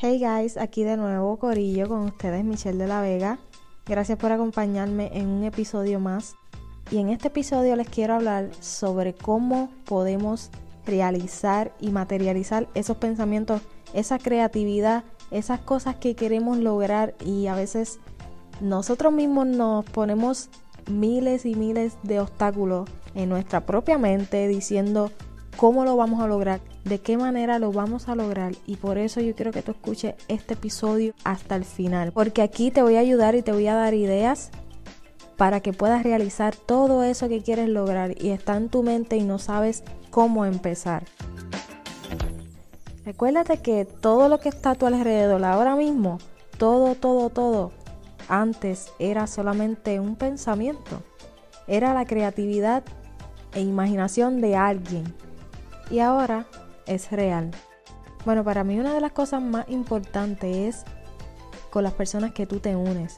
Hey guys, aquí de nuevo Corillo con ustedes Michelle de la Vega. Gracias por acompañarme en un episodio más. Y en este episodio les quiero hablar sobre cómo podemos realizar y materializar esos pensamientos, esa creatividad, esas cosas que queremos lograr y a veces nosotros mismos nos ponemos miles y miles de obstáculos en nuestra propia mente diciendo cómo lo vamos a lograr, de qué manera lo vamos a lograr y por eso yo quiero que tú escuches este episodio hasta el final, porque aquí te voy a ayudar y te voy a dar ideas para que puedas realizar todo eso que quieres lograr y está en tu mente y no sabes cómo empezar. Recuérdate que todo lo que está a tu alrededor ahora mismo, todo, todo, todo, antes era solamente un pensamiento. Era la creatividad e imaginación de alguien y ahora es real. Bueno, para mí una de las cosas más importantes es con las personas que tú te unes.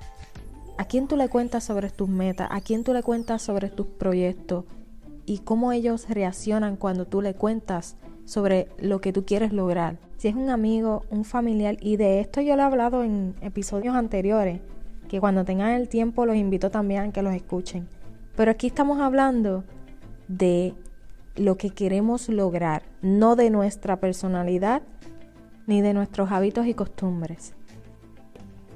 ¿A quién tú le cuentas sobre tus metas? ¿A quién tú le cuentas sobre tus proyectos? Y cómo ellos reaccionan cuando tú le cuentas sobre lo que tú quieres lograr. Si es un amigo, un familiar, y de esto yo lo he hablado en episodios anteriores, que cuando tengan el tiempo los invito también a que los escuchen. Pero aquí estamos hablando de lo que queremos lograr, no de nuestra personalidad ni de nuestros hábitos y costumbres.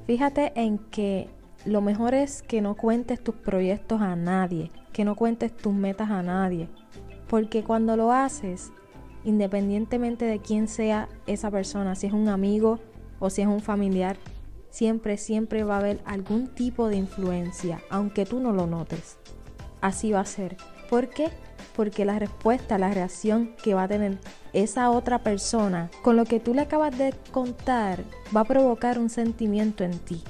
Fíjate en que lo mejor es que no cuentes tus proyectos a nadie, que no cuentes tus metas a nadie, porque cuando lo haces, independientemente de quién sea esa persona, si es un amigo o si es un familiar, siempre, siempre va a haber algún tipo de influencia, aunque tú no lo notes. Así va a ser. ¿Por qué? Porque la respuesta, la reacción que va a tener esa otra persona con lo que tú le acabas de contar va a provocar un sentimiento en ti.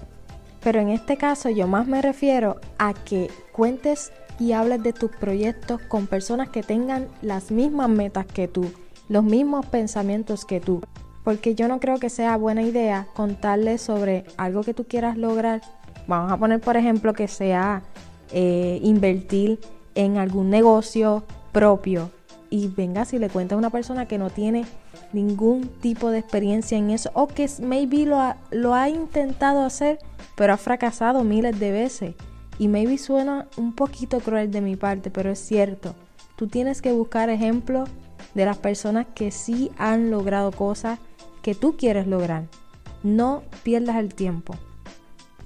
Pero en este caso yo más me refiero a que cuentes y hables de tus proyectos con personas que tengan las mismas metas que tú, los mismos pensamientos que tú. Porque yo no creo que sea buena idea contarles sobre algo que tú quieras lograr. Vamos a poner por ejemplo que sea eh, invertir en algún negocio propio. Y venga si le cuenta a una persona que no tiene ningún tipo de experiencia en eso o que maybe lo ha, lo ha intentado hacer pero ha fracasado miles de veces. Y maybe suena un poquito cruel de mi parte pero es cierto. Tú tienes que buscar ejemplos de las personas que sí han logrado cosas que tú quieres lograr. No pierdas el tiempo.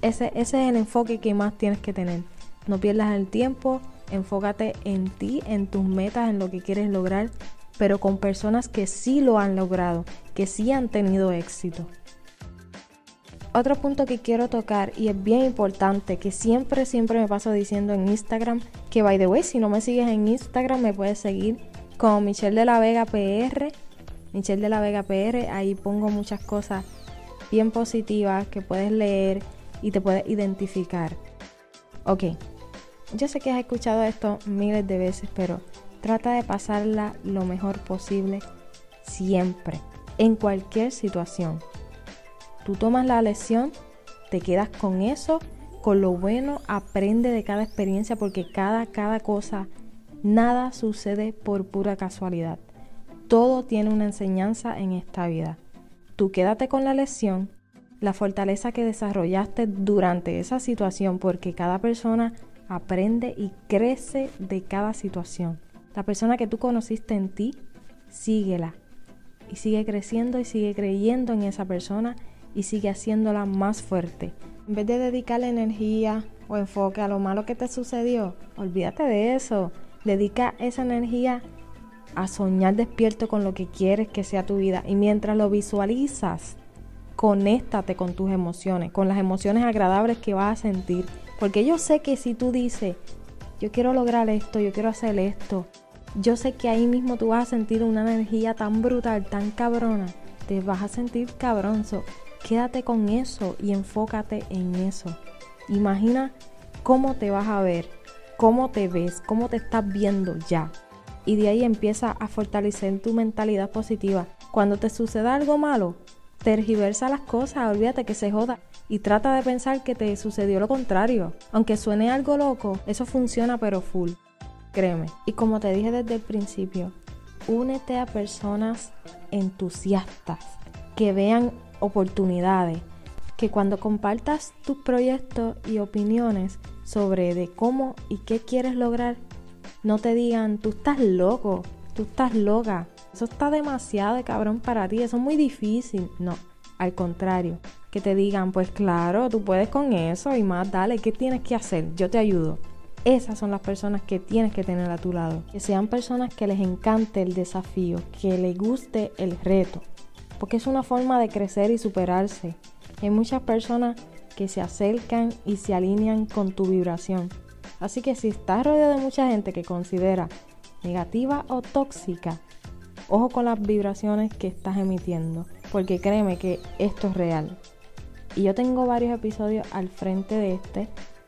Ese, ese es el enfoque que más tienes que tener. No pierdas el tiempo enfócate en ti, en tus metas, en lo que quieres lograr, pero con personas que sí lo han logrado, que sí han tenido éxito. Otro punto que quiero tocar y es bien importante, que siempre, siempre me paso diciendo en Instagram, que by the way, si no me sigues en Instagram me puedes seguir como Michelle de la Vega PR, Michelle de la Vega PR, ahí pongo muchas cosas bien positivas que puedes leer y te puedes identificar. Ok, yo sé que has escuchado esto miles de veces, pero trata de pasarla lo mejor posible siempre, en cualquier situación. Tú tomas la lección, te quedas con eso, con lo bueno, aprende de cada experiencia porque cada, cada cosa, nada sucede por pura casualidad. Todo tiene una enseñanza en esta vida. Tú quédate con la lección, la fortaleza que desarrollaste durante esa situación porque cada persona aprende y crece de cada situación. La persona que tú conociste en ti, síguela. Y sigue creciendo y sigue creyendo en esa persona y sigue haciéndola más fuerte. En vez de dedicarle energía o enfoque a lo malo que te sucedió, olvídate de eso. Dedica esa energía a soñar despierto con lo que quieres que sea tu vida. Y mientras lo visualizas, conéctate con tus emociones, con las emociones agradables que vas a sentir porque yo sé que si tú dices, yo quiero lograr esto, yo quiero hacer esto, yo sé que ahí mismo tú vas a sentir una energía tan brutal, tan cabrona, te vas a sentir cabronzo. Quédate con eso y enfócate en eso. Imagina cómo te vas a ver, cómo te ves, cómo te estás viendo ya. Y de ahí empieza a fortalecer tu mentalidad positiva. Cuando te suceda algo malo, tergiversa las cosas, olvídate que se joda y trata de pensar que te sucedió lo contrario. Aunque suene algo loco, eso funciona pero full. Créeme. Y como te dije desde el principio, únete a personas entusiastas que vean oportunidades, que cuando compartas tus proyectos y opiniones sobre de cómo y qué quieres lograr, no te digan, tú estás loco, tú estás loca, eso está demasiado de cabrón para ti, eso es muy difícil. No, al contrario, que te digan, pues claro, tú puedes con eso y más, dale, ¿qué tienes que hacer? Yo te ayudo. Esas son las personas que tienes que tener a tu lado. Que sean personas que les encante el desafío, que les guste el reto. Porque es una forma de crecer y superarse. Hay muchas personas que se acercan y se alinean con tu vibración. Así que si estás rodeado de mucha gente que considera negativa o tóxica, ojo con las vibraciones que estás emitiendo, porque créeme que esto es real. Y yo tengo varios episodios al frente de este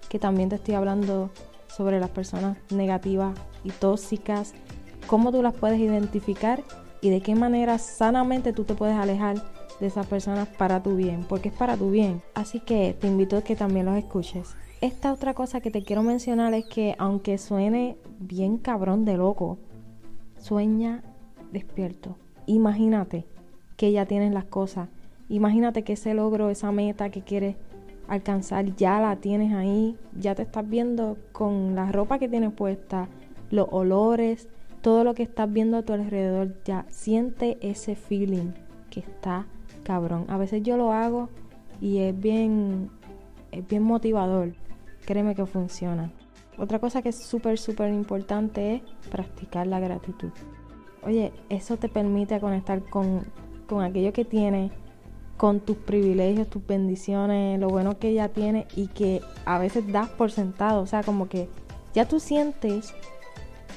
que también te estoy hablando sobre las personas negativas y tóxicas, cómo tú las puedes identificar y de qué manera sanamente tú te puedes alejar de esas personas para tu bien, porque es para tu bien. Así que te invito a que también los escuches. Esta otra cosa que te quiero mencionar es que aunque suene bien cabrón de loco, sueña despierto. Imagínate que ya tienes las cosas. Imagínate que ese logro, esa meta que quieres alcanzar, ya la tienes ahí, ya te estás viendo con la ropa que tienes puesta, los olores, todo lo que estás viendo a tu alrededor, ya siente ese feeling que está cabrón. A veces yo lo hago y es bien, es bien motivador. Créeme que funciona. Otra cosa que es súper, súper importante es practicar la gratitud. Oye, eso te permite conectar con, con aquello que tienes, con tus privilegios, tus bendiciones, lo bueno que ya tienes y que a veces das por sentado. O sea, como que ya tú sientes,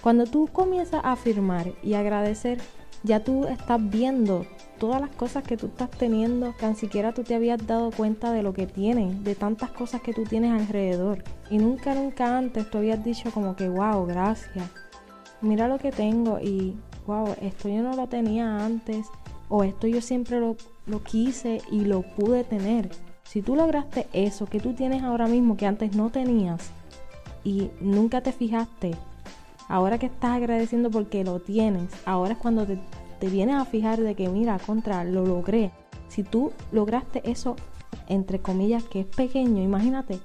cuando tú comienzas a afirmar y agradecer, ya tú estás viendo todas las cosas que tú estás teniendo, ni siquiera tú te habías dado cuenta de lo que tienes, de tantas cosas que tú tienes alrededor. Y nunca, nunca antes tú habías dicho como que, wow, gracias. Mira lo que tengo y, wow, esto yo no lo tenía antes o esto yo siempre lo, quise y lo pude tener. Si tú lograste eso que tú tienes ahora mismo que antes no tenías y nunca te fijaste, ahora que estás agradeciendo porque lo tienes, ahora es cuando te, te vienes a fijar de que mira, contra, lo logré. Si tú lograste eso, entre comillas, que es pequeño, imagínate,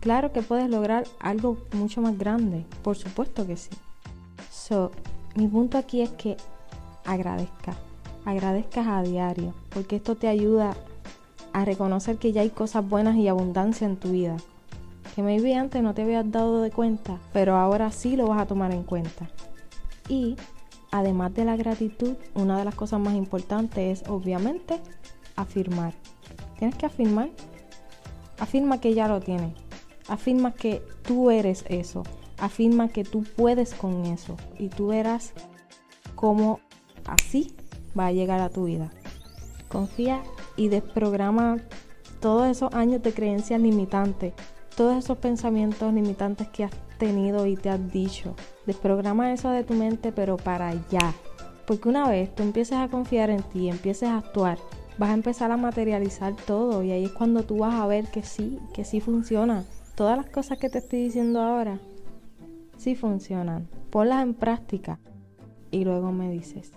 claro que puedes lograr algo mucho más grande, por supuesto que sí. So, mi punto aquí es que agradezca agradezcas a diario, porque esto te ayuda a reconocer que ya hay cosas buenas y abundancia en tu vida. Que maybe antes no te habías dado de cuenta, pero ahora sí lo vas a tomar en cuenta. Y además de la gratitud, una de las cosas más importantes es obviamente afirmar. Tienes que afirmar. Afirma que ya lo tienes. Afirma que tú eres eso. Afirma que tú puedes con eso. Y tú verás cómo así va a llegar a tu vida. Confía y desprograma todos esos años de creencias limitantes, todos esos pensamientos limitantes que has tenido y te has dicho. Desprograma eso de tu mente, pero para allá. Porque una vez tú empieces a confiar en ti, empieces a actuar, vas a empezar a materializar todo y ahí es cuando tú vas a ver que sí, que sí funciona. Todas las cosas que te estoy diciendo ahora, sí funcionan. Ponlas en práctica y luego me dices.